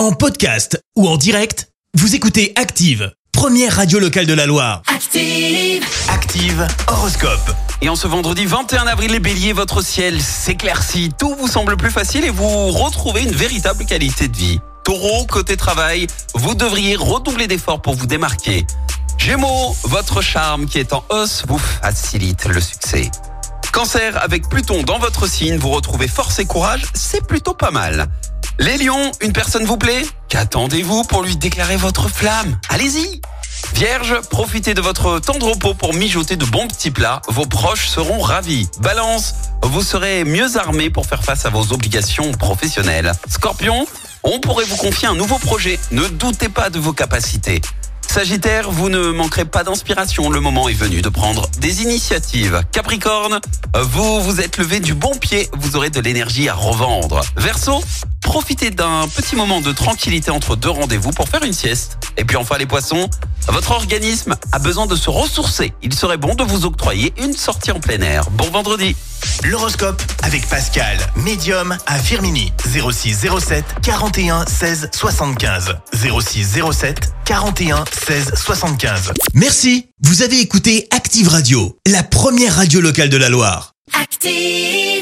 En podcast ou en direct, vous écoutez Active, première radio locale de la Loire. Active. Active Horoscope. Et en ce vendredi 21 avril, les béliers, votre ciel s'éclaircit, tout vous semble plus facile et vous retrouvez une véritable qualité de vie. Taureau, côté travail, vous devriez redoubler d'efforts pour vous démarquer. Gémeaux, votre charme qui est en hausse vous facilite le succès. Cancer, avec Pluton dans votre signe, vous retrouvez force et courage, c'est plutôt pas mal. Les lions, une personne vous plaît Qu'attendez-vous pour lui déclarer votre flamme Allez-y Vierge, profitez de votre temps de repos pour mijoter de bons petits plats. Vos proches seront ravis. Balance, vous serez mieux armé pour faire face à vos obligations professionnelles. Scorpion, on pourrait vous confier un nouveau projet. Ne doutez pas de vos capacités. Sagittaire, vous ne manquerez pas d'inspiration. Le moment est venu de prendre des initiatives. Capricorne, vous vous êtes levé du bon pied. Vous aurez de l'énergie à revendre. Verseau, profitez d'un petit moment de tranquillité entre deux rendez-vous pour faire une sieste. Et puis enfin les poissons, votre organisme a besoin de se ressourcer. Il serait bon de vous octroyer une sortie en plein air. Bon vendredi. L'horoscope avec Pascal, médium à Firmini. 06 07 41 16 75. 06 07 41 16 75. Merci. Vous avez écouté Active Radio, la première radio locale de la Loire. Active.